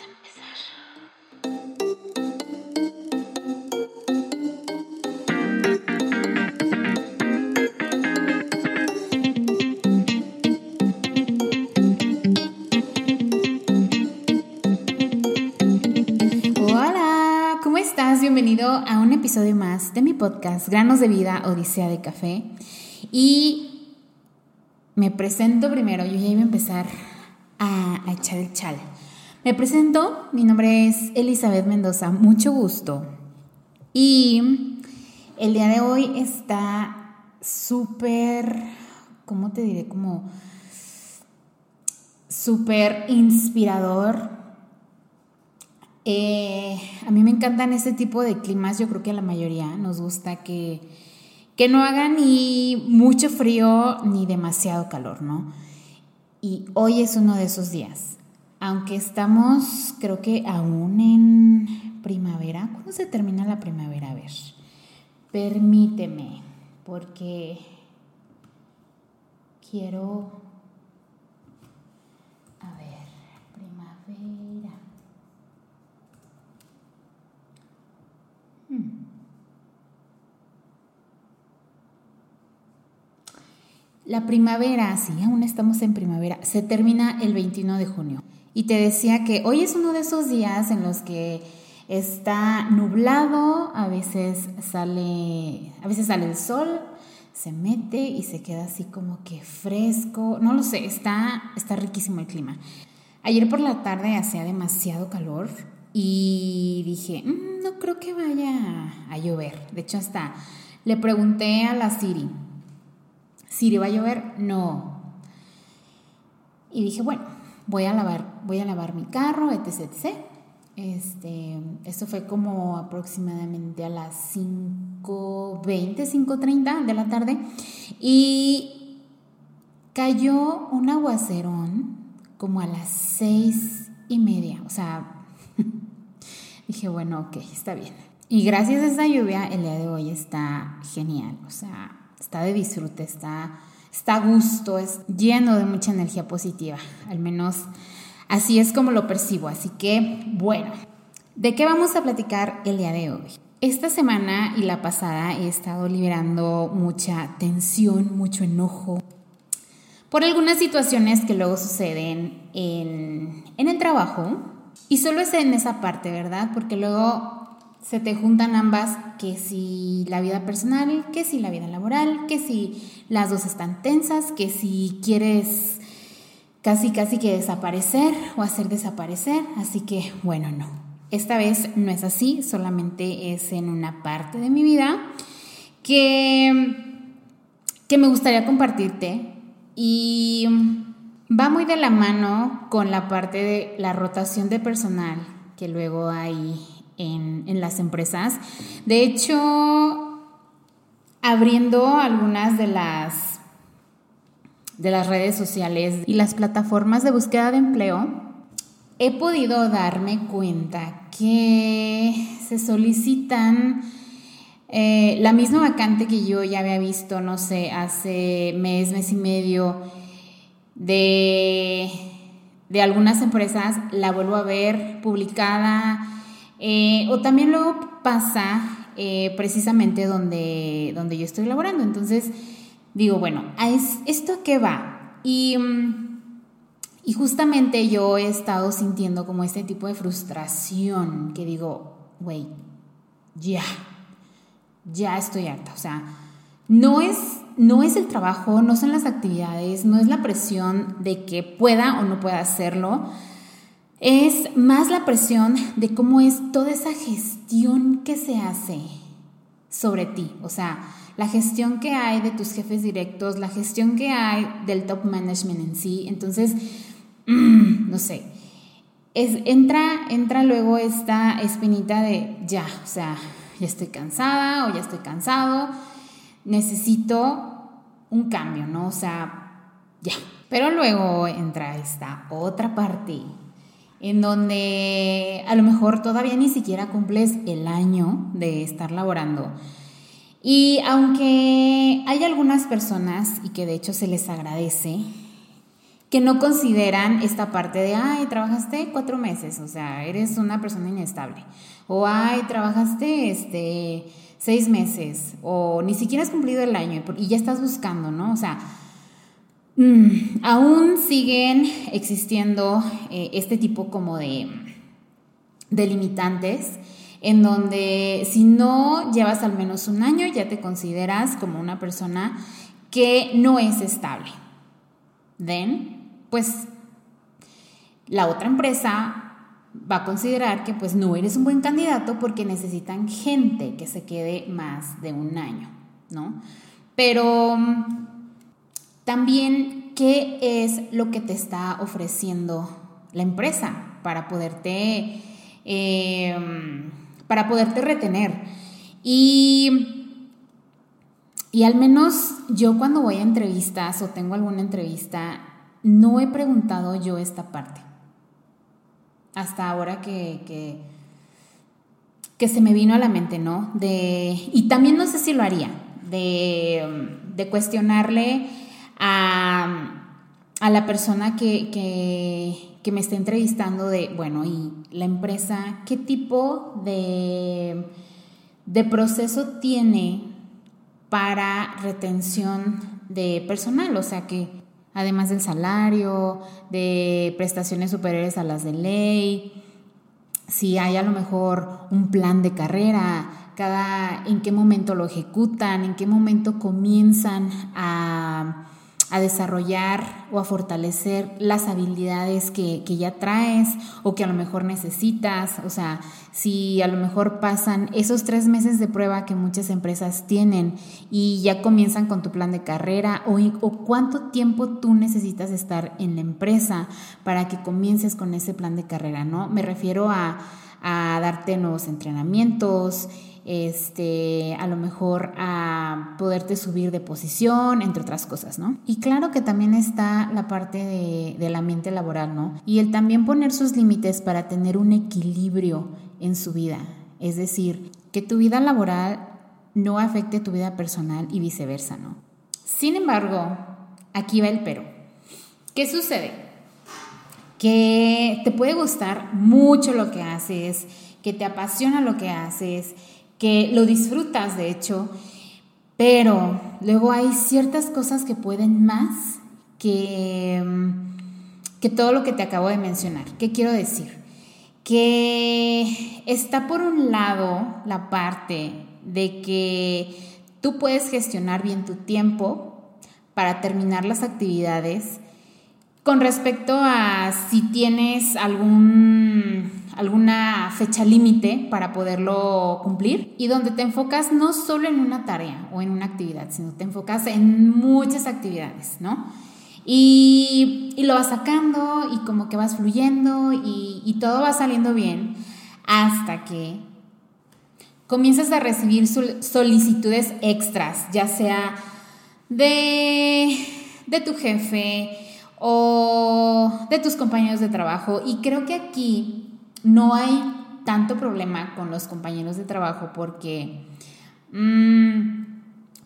vamos a. Hola, ¿cómo estás? Bienvenido a un episodio más de mi podcast Granos de Vida Odisea de Café. Y me presento primero, yo ya iba a empezar a echar el chal. Me presento, mi nombre es Elizabeth Mendoza, mucho gusto. Y el día de hoy está súper, ¿cómo te diré? Como súper inspirador. Eh, a mí me encantan este tipo de climas, yo creo que a la mayoría nos gusta que, que no haga ni mucho frío ni demasiado calor, ¿no? Y hoy es uno de esos días. Aunque estamos, creo que aún en primavera. ¿Cuándo se termina la primavera? A ver, permíteme, porque quiero... A ver, primavera. Hmm. La primavera, sí, aún estamos en primavera, se termina el 21 de junio. Y te decía que hoy es uno de esos días en los que está nublado, a veces sale, a veces sale el sol, se mete y se queda así como que fresco. No lo sé, está, está riquísimo el clima. Ayer por la tarde hacía demasiado calor y dije, "Mm, no creo que vaya a llover. De hecho, hasta le pregunté a la Siri, Siri, ¿va a llover? No. Y dije, bueno, voy a lavar, voy a lavar mi carro, etc. Este, esto fue como aproximadamente a las 5.20, 5.30 de la tarde. Y cayó un aguacerón como a las seis y media. O sea, dije, bueno, ok, está bien. Y gracias a esa lluvia, el día de hoy está genial. O sea, está de disfrute, está, está a gusto, es lleno de mucha energía positiva. Al menos así es como lo percibo. Así que, bueno, ¿de qué vamos a platicar el día de hoy? Esta semana y la pasada he estado liberando mucha tensión, mucho enojo por algunas situaciones que luego suceden en, en el trabajo. Y solo es en esa parte, ¿verdad? Porque luego se te juntan ambas, que si la vida personal, que si la vida laboral, que si las dos están tensas, que si quieres casi casi que desaparecer o hacer desaparecer. Así que bueno, no. Esta vez no es así, solamente es en una parte de mi vida que, que me gustaría compartirte y va muy de la mano con la parte de la rotación de personal que luego hay en, las empresas. De hecho, abriendo algunas de las de las redes sociales y las plataformas de búsqueda de empleo, he podido darme cuenta que se solicitan eh, la misma vacante que yo ya había visto, no sé, hace mes, mes y medio, de, de algunas empresas, la vuelvo a ver publicada, eh, o también luego pasa eh, precisamente donde, donde yo estoy laborando. Entonces, digo, bueno, ¿a es, ¿esto a qué va? Y, Y justamente yo he estado sintiendo como este tipo de frustración que digo, güey, ya, ya estoy harta. O sea, no es, no es el trabajo, no son las actividades, no es la presión de que pueda o no pueda hacerlo. Es más la presión de cómo es toda esa gestión que se hace sobre ti. O sea, la gestión que hay de tus jefes directos, la gestión que hay del top management en sí. Entonces, no sé, es, entra, entra luego esta espinita de ya, o sea, ya estoy cansada o ya estoy cansado, necesito un cambio, ¿no? O sea, ya. Pero luego entra esta otra parte en donde a lo mejor todavía ni siquiera cumples el año de estar laborando. Y aunque hay algunas personas, y que de hecho se les agradece, que no consideran esta parte de, ay, trabajaste cuatro meses, o sea, eres una persona inestable. O, ay, trabajaste este, seis meses, o ni siquiera has cumplido el año y ya estás buscando, ¿no? O sea, mm, aún siguen existiendo eh, este tipo como de, limitantes en donde si no llevas al menos un año ya te consideras como una persona que no es estable. ¿Ven? pues la otra empresa va a considerar que pues no eres un buen candidato porque necesitan gente que se quede más de un año, ¿no? Pero también, ¿qué es lo que te está ofreciendo la empresa para poderte, em, para poderte retener? Y, y al menos yo cuando voy a entrevistas o tengo alguna entrevista, no he preguntado yo esta parte. Hasta ahora que, que, se me vino a la mente, ¿no? De, y también no sé si lo haría, de, de cuestionarle a, a, la persona que, que, me está entrevistando de, bueno, y la empresa, ¿qué tipo de, de proceso tiene para retención de personal? O sea, que además del salario, de prestaciones superiores a las de ley, si hay a lo mejor un plan de carrera, cada en qué momento lo ejecutan, en qué momento comienzan a a desarrollar o a fortalecer las habilidades que, ya traes o que a lo mejor necesitas. O sea, si a lo mejor pasan esos tres meses de prueba que muchas empresas tienen y ya comienzan con tu plan de carrera o, o cuánto tiempo tú necesitas estar en la empresa para que comiences con ese plan de carrera, ¿no? Me refiero a, a darte nuevos entrenamientos, este, a lo mejor a poderte subir de posición, entre otras cosas, ¿no? Y claro que también está la parte de, del ambiente laboral, ¿no? Y el también poner sus límites para tener un equilibrio en su vida. Es decir, que tu vida laboral no afecte tu vida personal y viceversa, ¿no? Sin embargo, aquí va el pero. ¿Qué sucede? Que te puede gustar mucho lo que haces, que te apasiona lo que haces, que lo disfrutas de hecho, pero luego hay ciertas cosas que pueden más que, mm, que todo lo que te acabo de mencionar. ¿Qué quiero decir? Que está por un lado la parte de que tú puedes gestionar bien tu tiempo para terminar las actividades con respecto a si tienes algún alguna fecha límite para poderlo cumplir y donde te enfocas no solo en una tarea o en una actividad, sino te enfocas en muchas actividades, ¿no? Y, lo vas sacando y como que vas fluyendo y, y todo va saliendo bien hasta que comienzas a recibir solicitudes extras, ya sea de, de tu jefe o de tus compañeros de trabajo. Y creo que aquí no hay tanto problema con los compañeros de trabajo porque mm,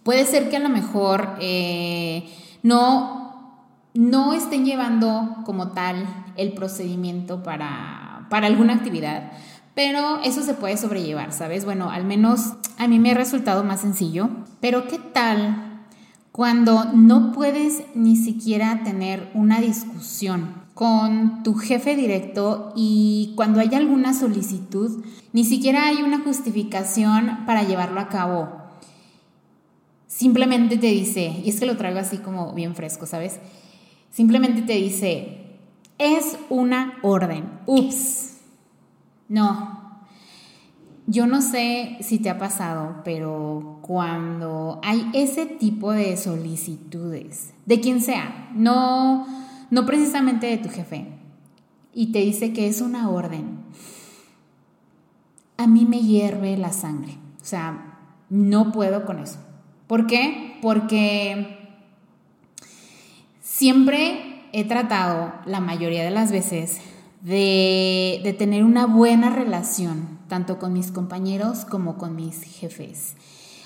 puede ser que a lo mejor eh, no, no estén llevando como tal el procedimiento para, para alguna actividad, pero eso se puede sobrellevar, ¿sabes? Bueno, al menos a mí me ha resultado más sencillo, pero ¿qué tal cuando no puedes ni siquiera tener una discusión con tu jefe directo y cuando hay alguna solicitud, ni siquiera hay una justificación para llevarlo a cabo. Simplemente te dice, y es que lo traigo así como bien fresco, ¿sabes? Simplemente te dice, es una orden. Ups. No. Yo no sé si te ha pasado, pero cuando hay ese tipo de solicitudes, de quien sea, no no precisamente de tu jefe, y te dice que es una orden, a mí me hierve la sangre. O sea, no puedo con eso. ¿Por qué? Porque siempre he tratado, la mayoría de las veces, de, tener una buena relación, tanto con mis compañeros como con mis jefes,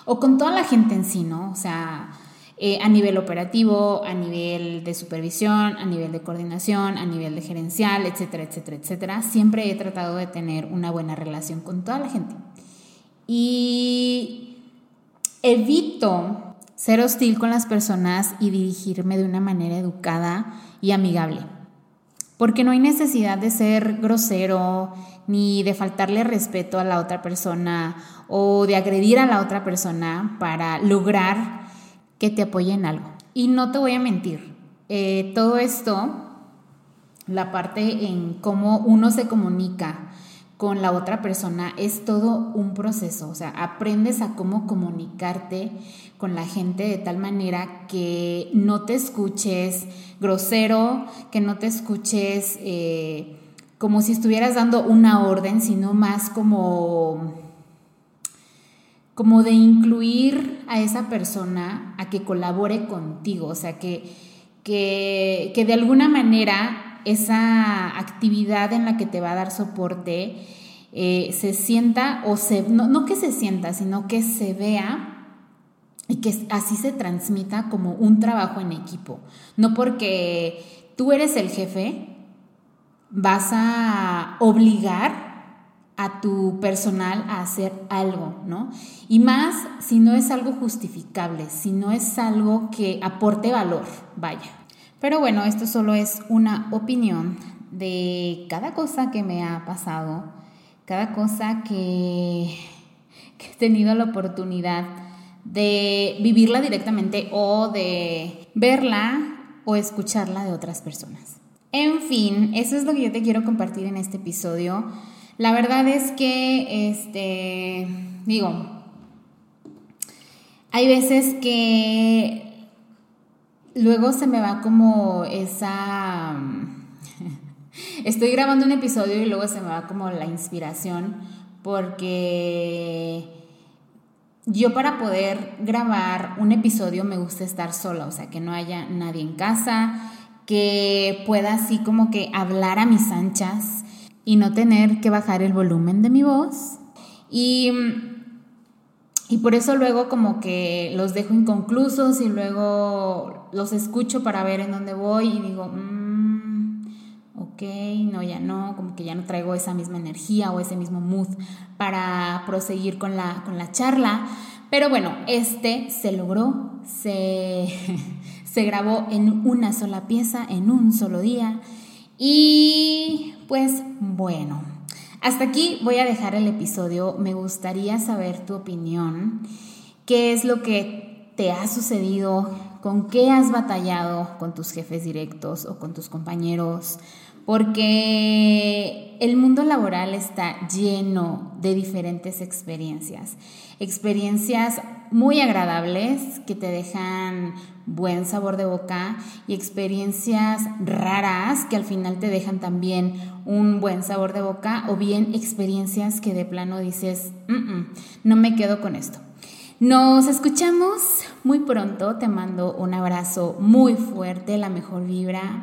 o con toda la gente en sí, ¿no? O sea, eh, a nivel operativo, a nivel de supervisión, a nivel de coordinación, a nivel de gerencial, etcétera, etcétera, etcétera. Siempre he tratado de tener una buena relación con toda la gente. Y evito ser hostil con las personas y dirigirme de una manera educada y amigable. Porque no hay necesidad de ser grosero, ni de faltarle respeto a la otra persona o de agredir a la otra persona para lograr que te apoye en algo. Y no te voy a mentir, eh, todo esto, la parte en cómo uno se comunica con la otra persona es todo un proceso, o sea, aprendes a cómo comunicarte con la gente de tal manera que no te escuches grosero, que no te escuches eh, como si estuvieras dando una orden, sino más como como de incluir a esa persona a que colabore contigo, o sea, que, que, de alguna manera esa actividad en la que te va a dar soporte eh, se sienta o se, no, no que se sienta, sino que se vea y que así se transmita como un trabajo en equipo. No porque tú eres el jefe, vas a obligar a tu personal a hacer algo, ¿no? Y más si no es algo justificable, si no es algo que aporte valor, vaya. Pero bueno, esto solo es una opinión de cada cosa que me ha pasado, cada cosa que, que he tenido la oportunidad de vivirla directamente o de verla o escucharla de otras personas. En fin, eso es lo que yo te quiero compartir en este episodio. La verdad es que, este, digo, hay veces que luego se me va como esa... Estoy grabando un episodio y luego se me va como la inspiración porque yo para poder grabar un episodio me gusta estar sola, o sea, que no haya nadie en casa, que pueda así como que hablar a mis anchas y no tener que bajar el volumen de mi voz. Y, y por eso luego como que los dejo inconclusos y luego los escucho para ver en dónde voy y digo, mm, ok, no, ya no, como que ya no traigo esa misma energía o ese mismo mood para proseguir con la, con la charla. Pero bueno, este se logró, se, se grabó en una sola pieza, en un solo día. Y pues bueno, hasta aquí voy a dejar el episodio. Me gustaría saber tu opinión. ¿Qué es lo que te ha sucedido? ¿Con qué has batallado con tus jefes directos o con tus compañeros? Porque el mundo laboral está lleno de diferentes experiencias. Experiencias muy agradables que te dejan buen sabor de boca y experiencias raras que al final te dejan también un buen sabor de boca o bien experiencias que de plano dices, no me quedo con esto. Nos escuchamos muy pronto, te mando un abrazo muy fuerte, la mejor vibra.